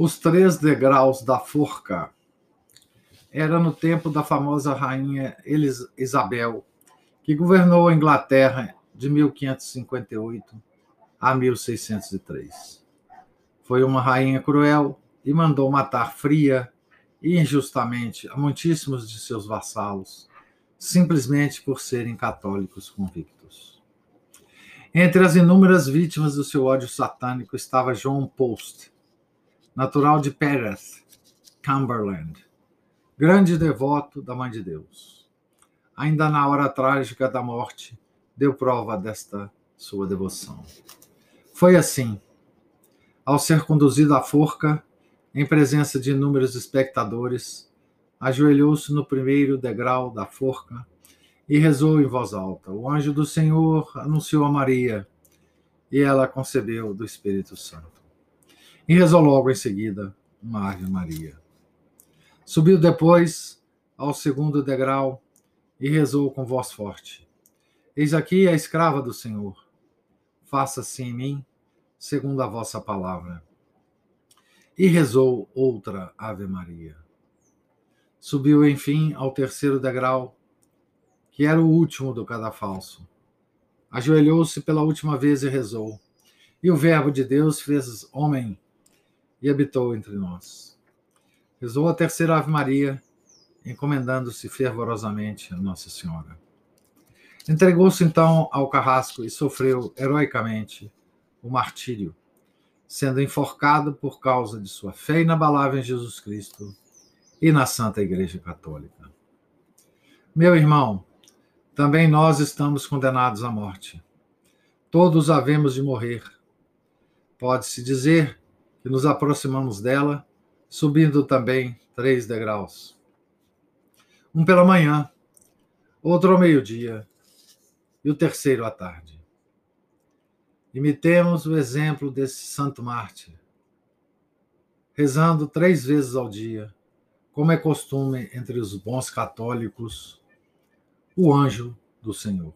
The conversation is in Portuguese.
Os três degraus da forca era no tempo da famosa rainha Elis Isabel, que governou a Inglaterra de 1558 a 1603. Foi uma rainha cruel e mandou matar fria e injustamente a muitíssimos de seus vassalos, simplesmente por serem católicos convictos. Entre as inúmeras vítimas do seu ódio satânico estava John Post, natural de Perth, Cumberland, grande devoto da Mãe de Deus. Ainda na hora trágica da morte, deu prova desta sua devoção. Foi assim. Ao ser conduzido à forca, em presença de inúmeros espectadores, ajoelhou-se no primeiro degrau da forca e rezou em voz alta. O anjo do Senhor anunciou a Maria e ela concebeu do Espírito Santo. E rezou logo em seguida uma Ave Maria. Subiu depois ao segundo degrau e rezou com voz forte: Eis aqui a escrava do Senhor. Faça-se em mim segundo a vossa palavra. E rezou outra Ave Maria. Subiu, enfim, ao terceiro degrau, que era o último do cadafalso. Ajoelhou-se pela última vez e rezou. E o Verbo de Deus fez homem e habitou entre nós. Rezou a terceira Ave Maria, encomendando-se fervorosamente a Nossa Senhora. Entregou-se então ao carrasco e sofreu heroicamente o martírio, sendo enforcado por causa de sua fé inabalável em Jesus Cristo e na Santa Igreja Católica. Meu irmão, também nós estamos condenados à morte. Todos havemos de morrer. Pode-se dizer que nos aproximamos dela subindo também três degraus. Um pela manhã, outro ao meio-dia e o terceiro à tarde. Imitemos o exemplo desse santo mártir, rezando três vezes ao dia, como é costume entre os bons católicos, o anjo do Senhor.